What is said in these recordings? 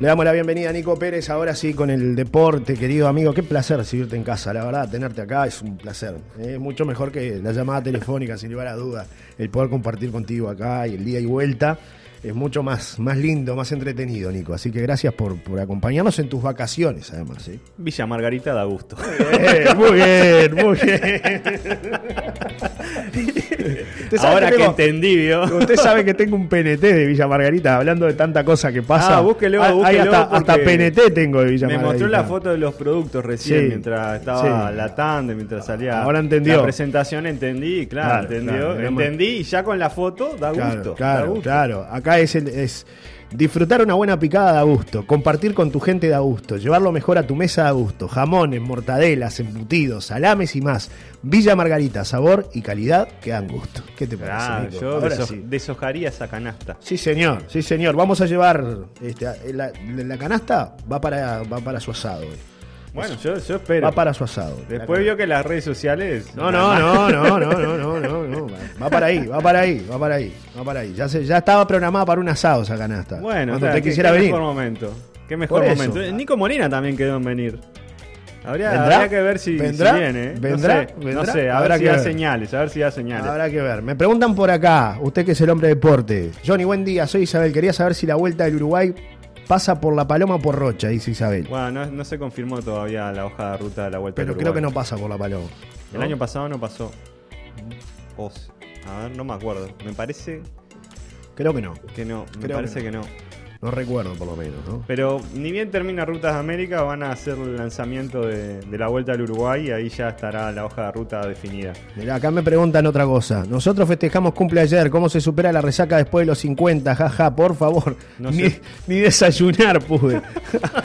Le damos la bienvenida a Nico Pérez, ahora sí con el deporte, querido amigo. Qué placer recibirte en casa, la verdad, tenerte acá es un placer. Es mucho mejor que la llamada telefónica, sin lugar a duda. El poder compartir contigo acá y el día y vuelta es mucho más, más lindo, más entretenido, Nico. Así que gracias por, por acompañarnos en tus vacaciones, además. ¿eh? Villa Margarita da gusto. muy bien, muy bien. Ahora que, entendí, ¿vio? Usted sabe que tengo un PNT de Villa Margarita, hablando de tanta cosa que pasa. Ah, búsquelo, Ah, búsquelo. hasta, porque hasta PNT tengo de Villa Me Margarita. mostró la foto de los productos recién Sí, mientras estaba sí. la tanda, mientras salía Ahora entendió. la presentación, entendí, claro, Claro, entendió, claro, entendí y ya con la foto da Claro, gusto. da claro, gusto. claro. Acá es, el- es disfrutar una buena picada da gusto, compartir con tu gente da gusto, llevar lo mejor a tu mesa da gusto, jamones, mortadelas, embutidos, salames y más. Villa Margarita, sabor y calidad que dan gusto. ¿Qué te parece? Nico? yo Ahora deso- sí. deshojaría esa canasta. Sí, señor, sí, señor. Vamos a llevar este, la, la canasta, va para, va para su asado. eh. Bueno, yo, yo espero. Va para su asado. Después vio que las redes sociales. No, no, no, no, no, no, no, no, no. Va para ahí, va para ahí, va para ahí, va para ahí. Ya, se, ya estaba programada para un asado esa canasta. Bueno, cuando usted quisiera qué venir. mejor momento. Qué mejor eso. momento. Nico Molina también quedó en venir. Habría, que ver si, si ¿Vendrá? viene. ¿eh? ¿Vendrá? No sé, ¿Vendrá? no sé, a Habrá ver si que da ver. señales, a ver si da señales. Habrá que ver. Me preguntan por acá, usted que es el hombre de deporte. Johnny, buen día, soy Isabel. Quería saber si la vuelta del Uruguay pasa por La Paloma o por Rocha, dice Isabel. Bueno, no, no se confirmó todavía la hoja de ruta de la vuelta Pero creo que no pasa por La Paloma. El ¿no? año pasado no pasó. O a ver, no me acuerdo. Me parece Creo que no. que no. Me Creo parece que que no. No recuerdo por lo menos, ¿no? Pero ni bien termina Rutas de América, van a hacer el lanzamiento de, de la vuelta al Uruguay y ahí ya estará la hoja de ruta definida. Mirá, acá me preguntan otra cosa. Nosotros festejamos cumple ayer. ¿Cómo se supera la resaca después de los 50? Jaja, por favor. No ni, sé. ni desayunar pude.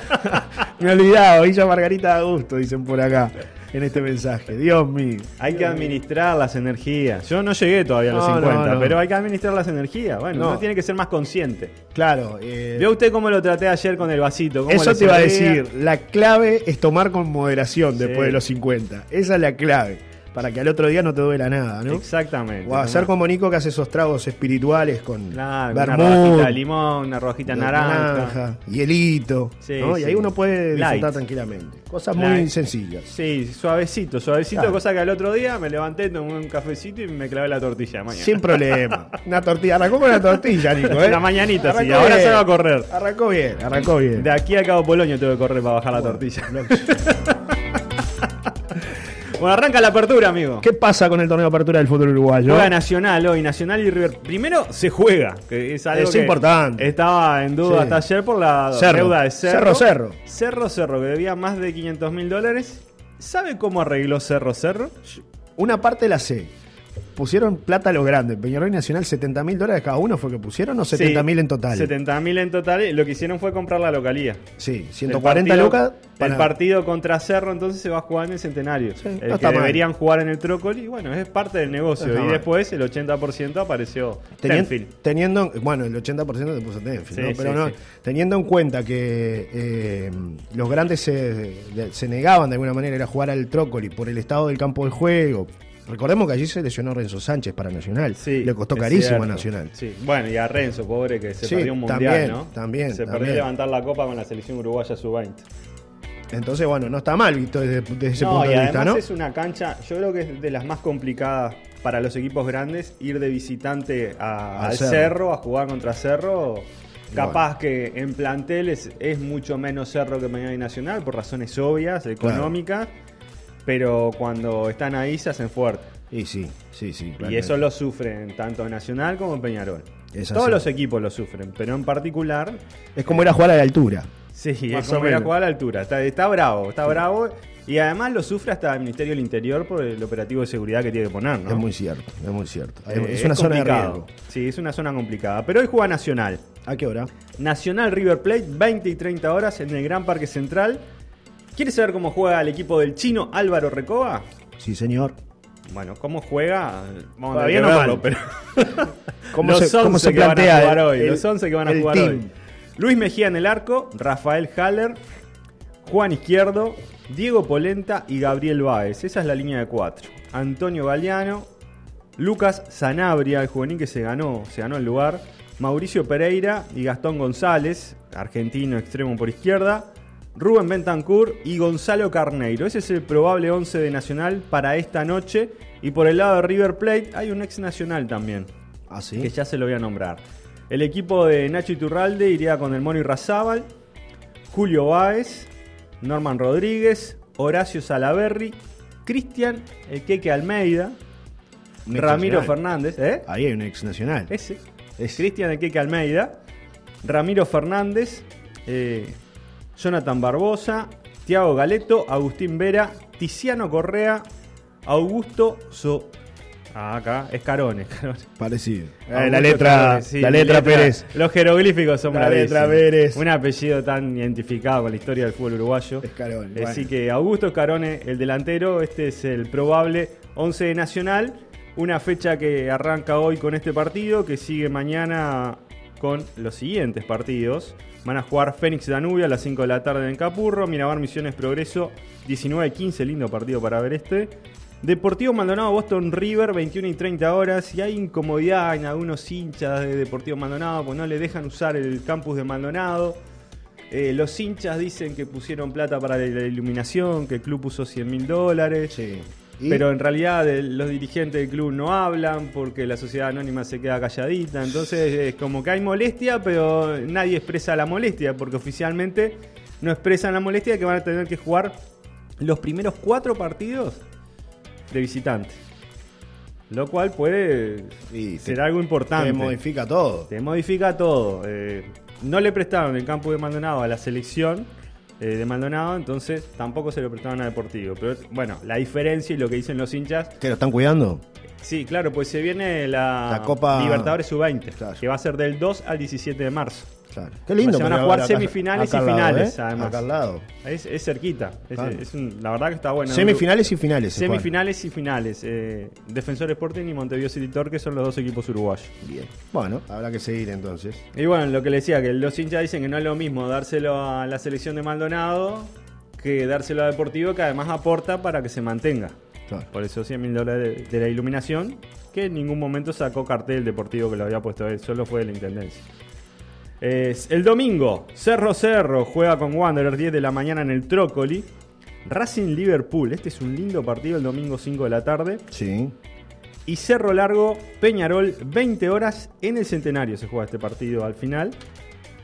me he olvidado. Villa Margarita da gusto, dicen por acá en este mensaje. Dios mío. Hay que administrar las energías. Yo no llegué todavía a los No, no, 50, no. pero hay que administrar las energías. Bueno, No. uno tiene que ser más consciente. Claro. eh, ¿Vio usted cómo lo traté ayer con el vasito? ¿Cómo eso te iba a decir. La clave es tomar con moderación Sí. después de los 50. Esa es la clave. Para que al otro día no te duela nada, ¿no? Exactamente. O hacer como Nico que hace esos tragos espirituales con Claro, una vermut, rojita de limón, una rojita naranja. hielito. Sí, ¿no? Y ahí uno puede disfrutar Light. tranquilamente. Cosas muy sencillas. Sí, suavecito, suavecito, Claro. cosa que al otro día me levanté, tomé un cafecito y me clavé la tortilla de mañana. Sin problema. Una tortilla. Arrancó con una tortilla, Nico. ¿eh? La mañanita, sí. Arrancó Ahora bien. se va a correr. Arrancó bien, arrancó bien. De aquí a Cabo Polonio tengo que correr para bajar la tortilla. Bueno, arranca la apertura, amigo. ¿Qué pasa con el torneo de apertura del fútbol uruguayo? Juega Nacional hoy, Nacional y River. Primero se juega, que es algo Es que importante. Estaba en duda Sí. hasta ayer por la Cerro. deuda de Cerro. Cerro, Cerro. Cerro, Cerro, que debía más de 500 mil dólares. ¿Sabe cómo arregló Cerro, Cerro? Una parte la sé. Pusieron plata a los grandes. Peñarol y Nacional, 70 mil dólares cada uno fue que pusieron o 70 mil en total. 70 mil en total. y Lo que hicieron fue comprar la localía. Sí, El 140 partido- lucas. para- El partido contra Cerro entonces se va a jugar en el Centenario. Sí, el no que está mal. deberían jugar en el Trócoli. Y bueno, es parte del negocio. No y después el 80% apareció Tenien- Tenfield. teniendo, bueno, el 80% te puso Tenfield, Sí, ¿no? pero no, teniendo en cuenta que eh, los grandes se, se negaban de alguna manera a jugar al Trócoli por el estado del campo de juego. Recordemos que allí se lesionó Renzo Sánchez para Nacional. Sí, Le costó carísimo a Nacional. Sí. Bueno, y a Renzo, pobre, que se Sí, perdió un mundial, también, ¿no? también, Se también. perdió levantar la copa con la selección uruguaya sub-20. Entonces, bueno, no está mal visto desde, desde ese No, punto y de además vista, ¿no? es una cancha, yo creo que es de las más complicadas para los equipos grandes ir de visitante a- Al Cerro. cerro. a jugar contra Cerro. Capaz que en planteles es mucho menos Cerro que Peñarol y Nacional por razones obvias, económicas, pero cuando están ahí se hacen fuertes. Y sí, sí, sí. Y claramente. eso lo sufren tanto Nacional como Peñarol. Es Todos los equipos lo sufren, pero en particular, Es como ir a jugar a la altura. sí, Más es como ir a menos. jugar a la altura. Está, está bravo, está bravo. Y además lo sufre hasta el Ministerio del Interior por el operativo de seguridad que tiene que poner, ¿no? Es muy cierto, es muy cierto. Eh, es una zona de riesgo. Sí, es una zona complicada. Pero hoy juega Nacional. ¿A qué hora? Nacional River Plate, 20 y 30 horas en el Gran Parque Central. ¿Quieres saber cómo juega el equipo del chino Álvaro Recoba? Sí, señor. Bueno, ¿cómo juega? Vamos Todavía a no verlo, pero. ¿Cómo los se- cómo 11 se que van a jugar el- hoy. el- los 11 que van a jugar team? hoy. Luis Mejía en el arco, Rafael Haller, Juan Izquierdo, Diego Polenta y Gabriel Báez. Esa es la línea de cuatro. Antonio Galeano, Lucas Sanabria, el juvenil que se ganó, se ganó el lugar. Mauricio Pereira y Gastón González, argentino extremo por izquierda. Rubén Bentancur y Gonzalo Carneiro. Ese es el probable 11 de Nacional para esta noche. Y por el lado de River Plate hay un ex Nacional también. ¿Ah, sí? Que ya se lo voy a nombrar. El equipo de Nacho Iturralde iría con el Mono Razábal, Julio Báez, Norman Rodríguez, Horacio Salaberry, Cristian El Queque Almeida, Ramiro nacional. Fernández, ¿eh? Ahí hay un ex nacional. Ese. Es- Cristian El Queque Almeida, Ramiro Fernández, eh, Jonathan Barbosa, Tiago Galeto, Agustín Vera, Tiziano Correa, Augusto So. Ah, acá, Escarone. Parecido. Eh, la letra, sí, la letra Pérez. Los jeroglíficos son La letra. Pérez. Un apellido tan identificado con la historia del fútbol uruguayo. Escarone, Así bueno. que Augusto Escarone, el delantero, este es el probable 11 de Nacional. Una fecha que arranca hoy con este partido, que sigue mañana con los siguientes partidos. Van a jugar Fénix Danubio a las 5 de la tarde en Capurro, Miramar Misiones Progreso 19-15, lindo partido para ver este. Deportivo Maldonado Boston River 21 y 30 horas y hay incomodidad en algunos hinchas de Deportivo Maldonado porque no le dejan usar el campus de Maldonado. Eh, los hinchas dicen que pusieron plata para la iluminación, que el club puso 100 mil dólares. Sí. ¿Y? Pero en realidad los dirigentes del club no hablan porque la sociedad anónima se queda calladita. Entonces es como que hay molestia, pero nadie expresa la molestia porque oficialmente no expresan la molestia de que van a tener que jugar los primeros cuatro partidos de visitante. Lo cual puede Y ser te- algo importante. Te modifica todo. Te modifica todo. Eh, no le prestaron el campo de Maldonado a la selección eh, de Maldonado, entonces tampoco se lo prestaron a Deportivo. Pero bueno, la diferencia y lo que dicen los hinchas. ¿Que lo están cuidando? Sí, claro, pues se viene la, La Copa- Libertadores Sub-20, Claro. que va a ser del 2 al 17 de marzo. Claro. Qué lindo. Se van a jugar acá- semifinales acá y lado, finales, ¿eh? además. Acá al lado. Es, es cerquita. Es- Claro. es un- la verdad que está bueno. Semifinales y finales. Semifinales y finales. Eh, Defensor Sporting y Montevideo City Torque son los dos equipos uruguayos. Bien. Bueno, habrá que seguir entonces. Y bueno, lo que le decía, que los hinchas dicen que no es lo mismo dárselo a la selección de Maldonado que dárselo a Deportivo, que además aporta para que se mantenga. Claro. Por eso 100 mil dólares de, la iluminación, que en ningún momento sacó cartel deportivo que lo había puesto él, solo fue de la intendencia. Es el domingo, Cerro Cerro juega con Wanderers 10 de la mañana en el Trócoli. Racing Liverpool, este es un lindo partido el domingo 5 de la tarde. Sí. Y Cerro Largo, Peñarol, 20 horas en el Centenario se juega este partido al final.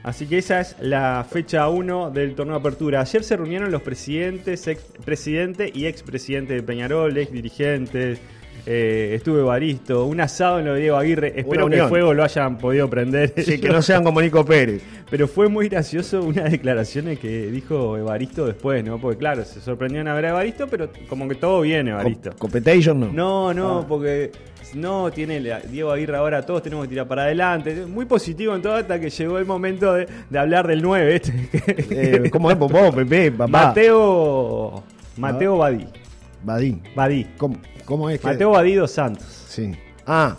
Así que esa es la fecha 1 del torneo de apertura. Ayer se reunieron los presidentes, ex presidente y expresidente de Peñarol, ex dirigentes. eh, estuve Baristo, un asado en lo de Diego Aguirre. Espero que el fuego lo hayan podido prender. Sí, que no sean como Nico Pérez. Pero fue muy gracioso unas declaraciones que dijo Evaristo después, ¿no? Porque claro, se sorprendió en ver a Evaristo, pero como que todo bien Evaristo. Co- Competition no. No, no, Ah. porque no, tiene la- Diego Aguirre ahora, todos tenemos que tirar para adelante. Muy positivo en todo hasta que llegó el momento de, de hablar del 9. Este, Eh, ¿Cómo es, Popó, Pepe, papá? Mateo. Mateo Badí. Badí. Badí. ¿Cómo, cómo es que...? Mateo Badí dos Santos. Sí. Ah,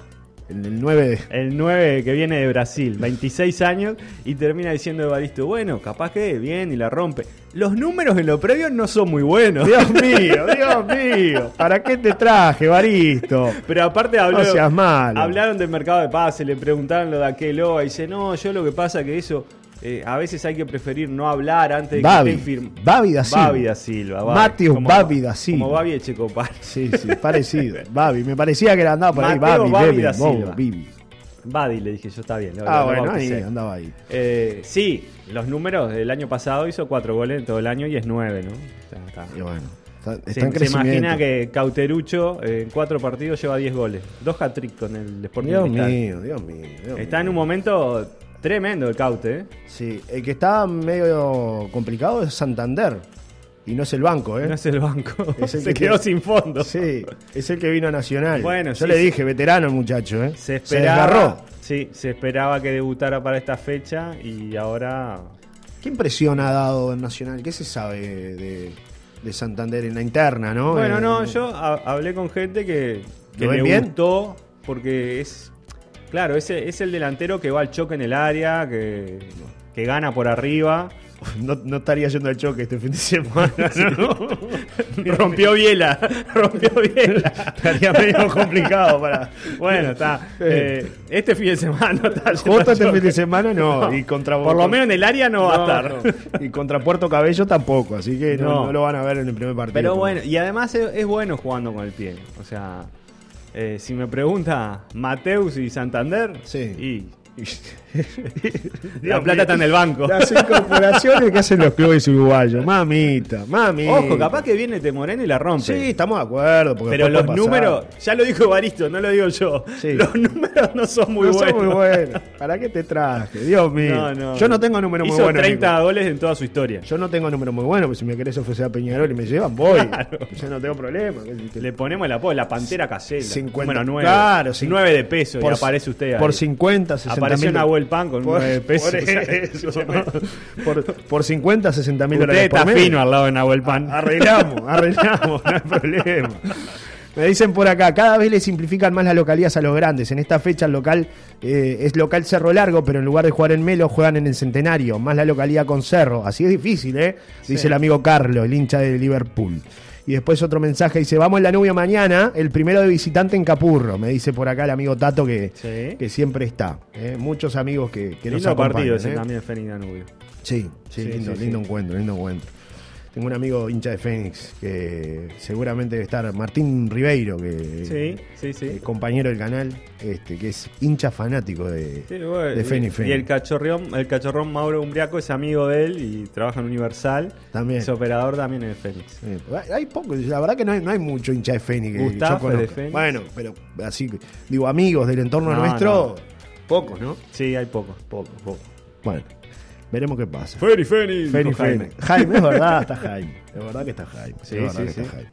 el, el 9 de... El 9 que viene de Brasil, 26 años, y termina diciendo Evaristo, bueno, capaz que bien y la rompe. Los números en lo previo no son muy buenos. Dios mío, Dios mío. ¿Para qué te traje, Baristo? Pero aparte habló, No hablaron del mercado de pase, le preguntaron lo de aquel y dice, no, yo lo que pasa que eso, eh, a veces hay que preferir no hablar antes de Babi. que estén firmes. Babi da Silva. Babi da Silva. Babi. Matius Como- Babi da Silva. Como Babi Echecopar. Sí, sí, parecido. Babi, me parecía que era andaba por ahí. Mateo Babi, Babi Bebe, da Bobo, Silva. Bibi. Badi le dije yo, está bien. Ah, bueno, ahí andaba ahí. Eh, sí, los números del año pasado hizo cuatro goles en todo el año y es nueve, ¿no? Sea, está- Y bueno, está, está Se, en se imagina que Cauterucho eh, en cuatro partidos lleva 10 goles. Dos hat-trick con el Sporting Dios mío, Dios mío. Dios Está mío. en un momento tremendo el Caute, ¿eh? Sí, el que está medio complicado es Santander. Y no es el banco, ¿eh? No es el banco. Es el Se que quedó sin fondo. Sí, es el que vino a Nacional. Bueno, Yo sí, le sí. dije, veterano el muchacho, ¿eh? Se esperaba. desgarró. sí, se esperaba que debutara para esta fecha y ahora. ¿Qué impresión ha dado en Nacional? ¿Qué se sabe de, de Santander en la interna, no? Bueno, Eh, no, yo ha- hablé con gente que, que ¿Lo ven le bien? gustó porque es. Claro, ese es el delantero que va al choque en el área, que, que gana por arriba. No, no estaría yendo al choque este fin de semana, ¿no? rompió Biela, rompió Biela. Estaría medio complicado para. Bueno, está. eh, este fin de semana está. yendo Justo este fin de semana no. Y contra Por lo menos en el área no, va a estar. Y contra Puerto Cabello tampoco, así que no, lo van a ver en el primer partido. Pero bueno, y además es, es bueno jugando con el pie. O sea, eh, si me pregunta Mateus y Santander, Sí. y la plata está en el banco. Las incorporaciones que hacen los clubes uruguayos, mamita, mamita. Ojo, capaz que viene Temoreno y la rompe. Sí, estamos de acuerdo. Pero los números, ya lo dijo Evaristo, no lo digo yo. Sí. Los números no son muy no son buenos. muy buenos. ¿Para qué te traje? Dios mío. No, no. Yo no tengo números muy buenos. 30 Nico. goles en toda su historia. Yo no tengo números muy buenos, si me querés ofrecer a Peñarol y me llevan, voy. Claro. Yo no tengo problema. Le ponemos el apodo, la pantera casera. 50, Número 9. claro, cin- 9 de peso y por- aparece usted ahí. Por 50, 60 Apareció mil. Nahuel Pan con por, 9 de peso. Por, eso. por, por 50, 60 mil Usted dólares está por mes. fino al lado de Nahuel Pan. Arreglamos, arreglamos, no hay problema. Me dicen por acá, cada vez le simplifican más las localidades a los grandes. En esta fecha el local eh, es local Cerro Largo, pero en lugar de jugar en Melo juegan en el Centenario, más la localidad con Cerro. Así es difícil, ¿eh? Dice Sí. el amigo Carlos, el hincha de Liverpool. Y después otro mensaje dice, vamos en la nubia mañana, el primero de visitante en Capurro. Me dice por acá el amigo Tato que, Sí. que siempre está. ¿eh? Muchos amigos que, que nos Lindo acompañan. partido ese ¿eh? también, Fénix Danubio. Sí, sí, Sí, lindo, lindo encuentro, lindo encuentro. Tengo un amigo hincha de Fénix que seguramente debe estar, Martín Ribeiro, que Sí, sí, sí. eh, compañero del canal, este, que es hincha fanático de, bueno, de Fénix y, Fénix. y el cachorrón, el cachorrón Mauro Umbriaco es amigo de él y trabaja en Universal. También. Es operador también en Fénix. Hay- poco, la verdad que no hay, no hay mucho hincha de Fénix que Gustavo de Fénix. Bueno, pero así, digo, amigos del entorno No, nuestro, pocos, ¿no? Sí, hay poco. Pocos, pocos. Bueno, veremos qué pasa. Fénix, Fénix. Dijo Fénix. Jaime, es verdad, está Jaime. Es verdad que está Jaime. Sí, es sí, que sí. está Jaime.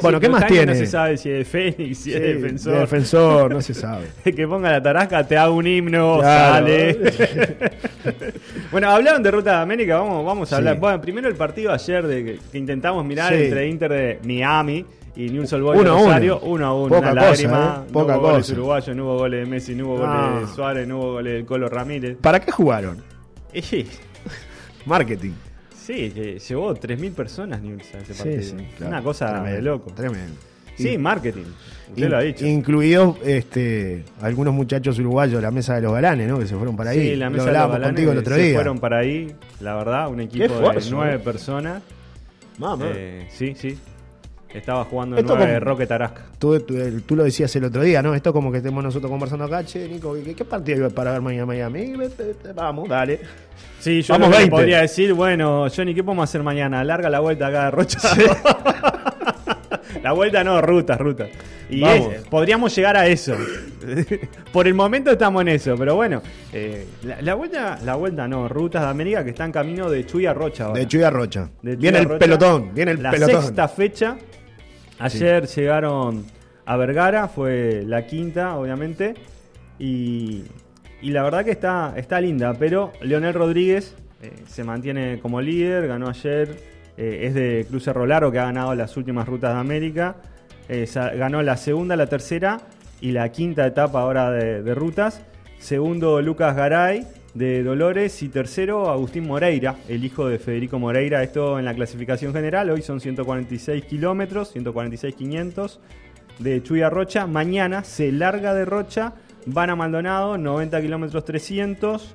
Bueno, Sí, ¿qué más Jaime tiene? No se sabe si es Fénix, si Sí, es defensor. de defensor, no se sabe. que ponga la tarasca, te hago un himno, Claro. sale. bueno, hablaron de Ruta de América, vamos, vamos a Sí. hablar. Bueno, primero el partido ayer de que, que intentamos mirar Sí. entre Inter de Miami y Newell's Old Boys Uno a de uno. Rosario, uno a uno. Poca una cosa, lágrima, ¿eh? Poca no hubo goles cosa. uruguayos, no hubo goles de Messi, no hubo Ah. goles de Suárez, no hubo goles del Colo Ramírez. ¿Para qué jugaron? Sí, Marketing. sí, que llevó 3.000 personas Newell's a ese Sí, partido. sí, claro. Una cosa Tremendo, de loco. Tremendo. Sí, In- marketing. Usted in- lo ha dicho. Incluidos este, algunos muchachos uruguayos, la mesa de los galanes, ¿no? Que se fueron para ahí. Sí, la Lo mesa de los galanes contigo el otro se día. fueron para ahí, la verdad, un equipo esfuerzo, de nueve eh. personas. Mamá. Eh, sí, sí. Estaba jugando Esto nueve como- Roque Tarasca. Tú, tú- el- tú lo decías el otro día, ¿no? Esto como que estemos nosotros conversando acá, che, Nico, ¿qué, qué partido hay para ver mañana Miami? Vamos, dale. Sí, yo Vamos, lo que le 20. podría decir, bueno, Johnny, ¿qué podemos hacer mañana? Larga la vuelta acá de Rocha. la vuelta no, ruta, ruta. Y es- podríamos llegar a eso. Por el momento estamos en eso, pero bueno, eh, la, la vuelta, la vuelta no, rutas de América que están camino de Chuy a Rocha ahora. De Chuy a Rocha. De viene el pelotón, viene el la pelotón. sexta fecha. Ayer llegaron a Vergara, fue la quinta, obviamente. Y, la verdad que está, está linda, pero Leonel Rodríguez eh, se mantiene como líder, ganó ayer, eh, es de Cruz Cerro Largo que ha ganado las últimas rutas de América. Eh, ganó la segunda, la tercera y la quinta etapa ahora de rutas. Segundo, Lucas Garay de Dolores. Y tercero, Agustín Moreira, el hijo de Federico Moreira. Esto en la clasificación general. Hoy son 146 kilómetros, 146,500 de Chuy a Rocha. Mañana se larga de Rocha, van a Maldonado, 90 kilómetros 300.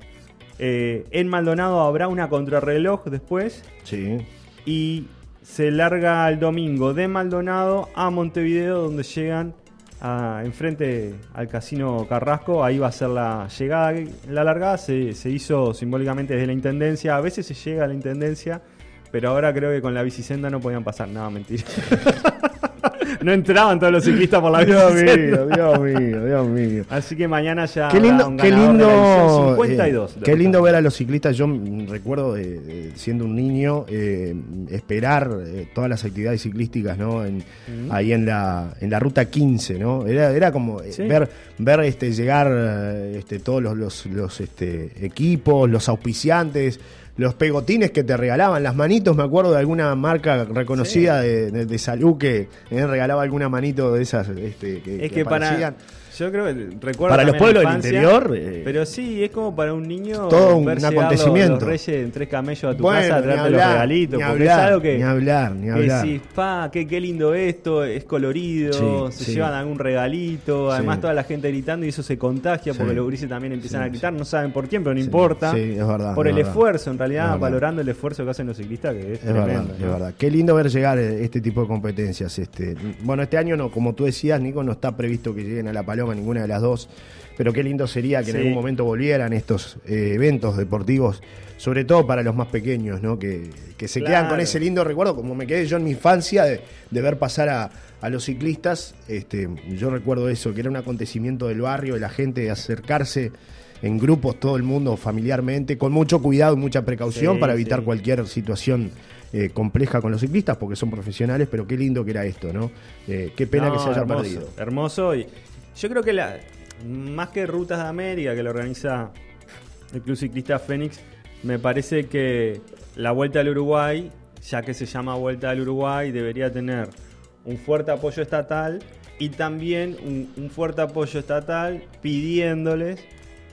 Eh, en Maldonado habrá una contrarreloj después. Sí. Y se larga el domingo de Maldonado a Montevideo, donde llegan enfrente al Casino Carrasco. Ahí va a ser la llegada. La largada se, se hizo simbólicamente desde la intendencia. A veces se llega a la intendencia, pero ahora creo que con la bicisenda no podían pasar. No, mentira. no entraban todos los ciclistas por la Dios mío, Dios mío, Dios mío. Así que mañana ya. Qué lindo, un qué lindo, 52. eh, qué lindo ver a los ciclistas. Yo recuerdo de, de siendo un niño eh, esperar eh, todas las actividades ciclísticas, ¿no? En- Ahí en la en la ruta 15, ¿no? Era, era como Sí. ver ver este llegar este todos los los, los, este, equipos, los auspiciantes. Los pegotines que te regalaban, las manitos, me acuerdo de alguna marca reconocida de, de- de salud que eh, regalaba alguna manito de esas este, que, Es que que para-. Yo creo que recuerdo. Para los pueblos del interior, eh, pero sí, es como para un niño. todo un los- acontecimiento. Los, reyes en tres camellos a tu Bueno, casa a traerte los regalitos. ni porque hablar, es algo que. ni hablar, ni que hablar. decís, pa, qué, qué lindo esto, es colorido, Sí, se sí. llevan algún regalito, además toda la gente gritando y eso se contagia porque los grises también empiezan a gritar, no saben por quién, pero no importa. sí, es verdad, Por es el verdad. esfuerzo, en realidad, Es valorando el esfuerzo que hacen los ciclistas, que es, Es tremendo. verdad, es verdad. Qué lindo ver llegar eh, este tipo de competencias. Este, bueno, este año no, como tú decías, Nico, no está previsto que lleguen a la Paloma ninguna de las dos, pero qué lindo sería que en algún momento volvieran estos eh, eventos deportivos, sobre todo para los más pequeños, ¿no? Que, que se quedan con ese lindo recuerdo, como me quedé yo en mi infancia de, de ver pasar a, a los ciclistas. Este, yo recuerdo eso, que era un acontecimiento del barrio, de la gente de acercarse en grupos, todo el mundo familiarmente, con mucho cuidado y mucha precaución Sí, para evitar sí. cualquier situación eh, compleja con los ciclistas, porque son profesionales, pero qué lindo que era esto, ¿no? Eh, qué pena No, que se haya hermoso, perdido. Hermoso. Y yo creo que la, más que Rutas de América, que lo organiza el Club Ciclista Fénix, me parece que la Vuelta al Uruguay, ya que se llama Vuelta al Uruguay, debería tener un fuerte apoyo estatal y también un, un fuerte apoyo estatal pidiéndoles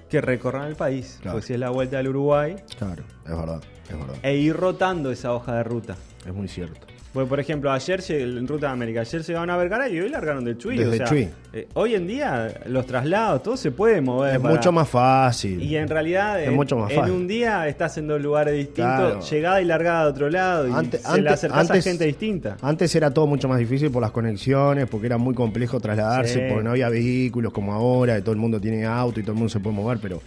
que recorran el país. Claro. Porque si es la Vuelta al Uruguay, Claro, es verdad, es verdad. e ir rotando esa hoja de ruta. Es muy cierto. Porque, por ejemplo, ayer en Ruta de América, ayer llegaron a Vergara y hoy largaron del Chuy. Desde o sea, Chuy. eh, hoy en día los traslados, todo se puede mover. Es para- mucho más fácil. Y en realidad, Es en, mucho más en fácil. un día estás en dos lugares distintos, Claro. llegada y largada de otro lado, y Antes- se le antes- acercás antes- a gente distinta. Antes era todo mucho más difícil por las conexiones, porque era muy complejo trasladarse, Sí. porque no había vehículos como ahora, que todo el mundo tiene auto y todo el mundo se puede mover, pero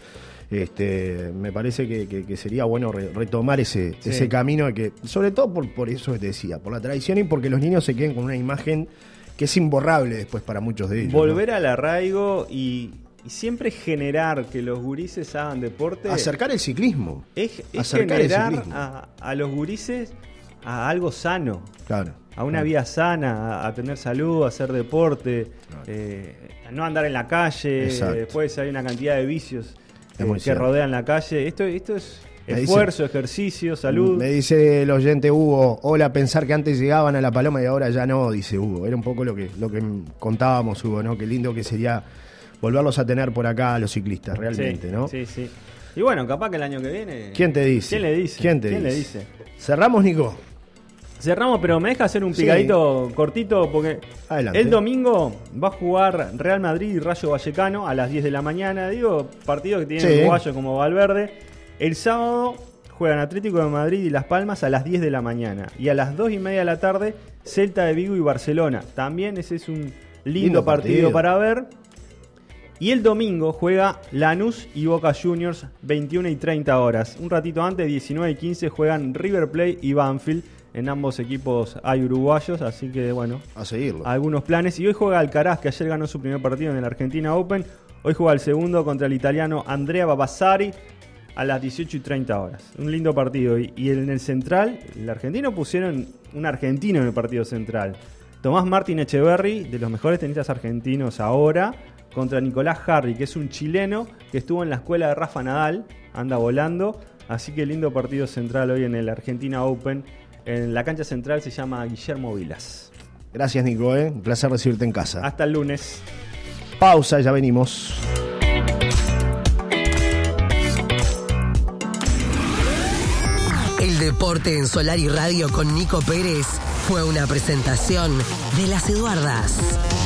este me parece que, que- que sería bueno re- retomar ese, Sí. ese camino, de que, sobre todo por, por eso que te decía, por la tradición y porque los niños se queden con una imagen que es imborrable después para muchos de ellos. ¿no? Volver al arraigo y, y siempre generar que los gurises hagan deporte. Acercar el ciclismo. es, es acercar el generar ciclismo. a, a los gurises a algo sano. Claro. a una claro. vida sana, a, a tener salud, a hacer deporte, Claro. eh, a no andar en la calle. Exacto. Después hay una cantidad de vicios que cierto. rodean la calle. Esto, esto es Me dice- esfuerzo, ejercicio, salud. Me dice el oyente Hugo, hola, pensar que antes llegaban a la paloma y ahora ya no, dice Hugo. Era un poco lo que, lo que contábamos, Hugo, ¿no? Qué lindo que sería volverlos a tener por acá a los ciclistas, realmente, sí, ¿no? Sí, sí. Y bueno, capaz que el año que viene. ¿Quién te dice? ¿Quién le dice? ¿Quién te le dice? dice? Cerramos, Nico. Cerramos, pero me deja hacer un Sí. picadito cortito porque Adelante. el domingo va a jugar Real Madrid y Rayo Vallecano a las 10 de la mañana. Digo, partidos que tienen Sí. uruguayos como Valverde. El sábado juegan Atlético de Madrid y Las Palmas a las 10 de la mañana. Y a las 2 y media de la tarde, Celta de Vigo y Barcelona. También ese es un lindo, Lindo partido. partido. para ver. Y el domingo juega Lanús y Boca Juniors 21 y 30 horas. Un ratito antes, 19 y 15, juegan River Plate y Banfield. En ambos equipos hay uruguayos, así que bueno, A seguirlo. algunos planes. Y hoy juega Alcaraz, que ayer ganó su primer partido en el Argentina Open. Hoy juega el segundo contra el italiano Andrea Babassari a las 18 y 30 horas. Un lindo partido. Y, y en el central, el argentino pusieron un argentino en el partido central. Tomás Martín Echeverry, de los mejores tenistas argentinos ahora, contra Nicolás Harry, que es un chileno que estuvo en la escuela de Rafa Nadal, anda volando. Así que lindo partido central hoy en el Argentina Open. En la cancha central se llama Guillermo Vilas. Gracias, Nico, ¿eh? Un placer recibirte en casa. Hasta el lunes. Pausa, ya venimos. El deporte en Solar y Radio con Nico Pérez fue una presentación de las Eduardas.